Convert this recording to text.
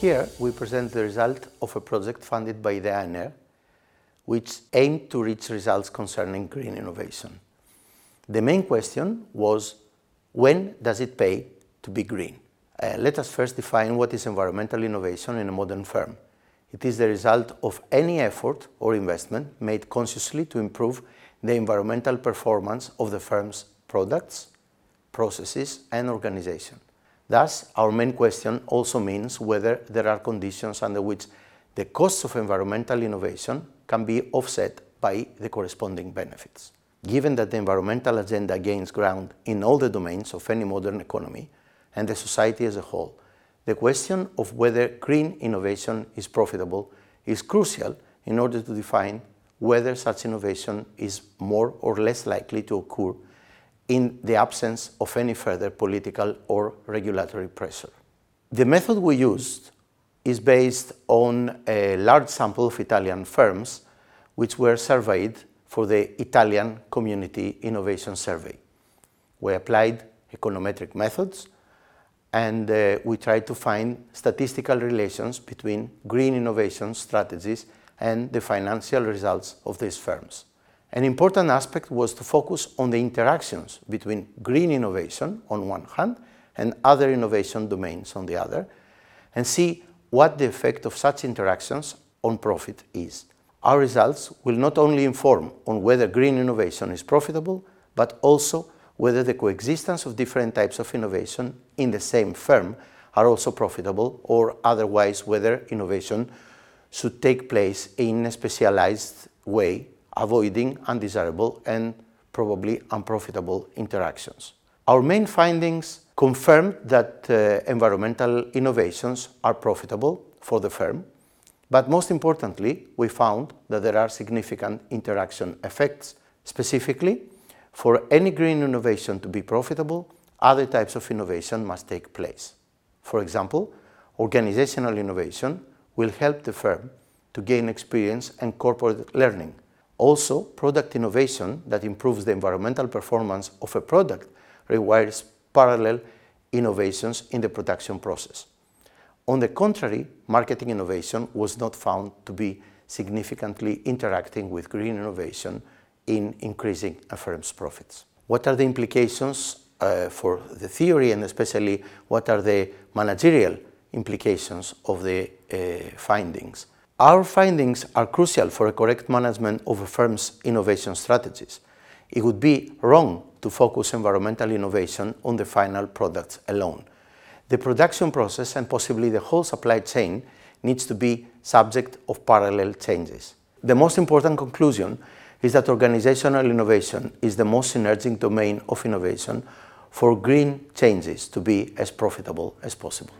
Here we present the result of a project funded by the ANR, which aimed to reach results concerning green innovation. The main question was when does it pay to be green? Uh, let us first define what is environmental innovation in a modern firm. It is the result of any effort or investment made consciously to improve the environmental performance of the firm's products, processes, and organization. Thus, our main question also means whether there are conditions under which the costs of environmental innovation can be offset by the corresponding benefits. Given that the environmental agenda gains ground in all the domains of any modern economy and the society as a whole, the question of whether green innovation is profitable is crucial in order to define whether such innovation is more or less likely to occur in the absence of any further political or regulatory pressure. The method we used is based on a large sample of Italian firms which were surveyed for the Italian Community Innovation Survey. We applied econometric methods and uh, we tried to find statistical relations between green innovation strategies and the financial results of these firms. An important aspect was to focus on the interactions between green innovation on one hand and other innovation domains on the other, and see what the effect of such interactions on profit is. Our results will not only inform on whether green innovation is profitable, but also whether the coexistence of different types of innovation in the same firm are also profitable, or otherwise whether innovation should take place in a specialized way avoiding undesirable and probably unprofitable interactions. Our main findings confirm that uh, environmental innovations are profitable for the firm, but most importantly, we found that there are significant interaction effects. Specifically, for any green innovation to be profitable, other types of innovation must take place. For example, organizational innovation will help the firm to gain experience and corporate learning also, product innovation that improves the environmental performance of a product requires parallel innovations in the production process. On the contrary, marketing innovation was not found to be significantly interacting with green innovation in increasing a firm's profits. What are the implications uh, for the theory and especially what are the managerial implications of the uh, findings? Our findings are crucial for a correct management of a firm's innovation strategies. It would be wrong to focus environmental innovation on the final products alone. The production process and possibly the whole supply chain needs to be subject of parallel changes. The most important conclusion is that organizational innovation is the most synergic domain of innovation for green changes to be as profitable as possible.